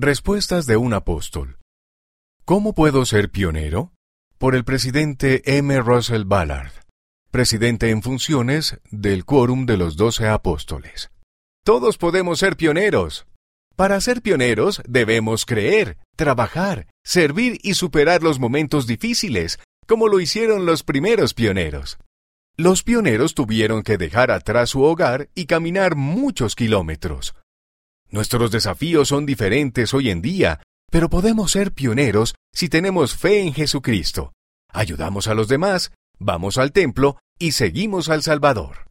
Respuestas de un apóstol. ¿Cómo puedo ser pionero? Por el presidente M. Russell Ballard, presidente en funciones del Quórum de los Doce Apóstoles. Todos podemos ser pioneros. Para ser pioneros debemos creer, trabajar, servir y superar los momentos difíciles, como lo hicieron los primeros pioneros. Los pioneros tuvieron que dejar atrás su hogar y caminar muchos kilómetros. Nuestros desafíos son diferentes hoy en día, pero podemos ser pioneros si tenemos fe en Jesucristo. Ayudamos a los demás, vamos al templo y seguimos al Salvador.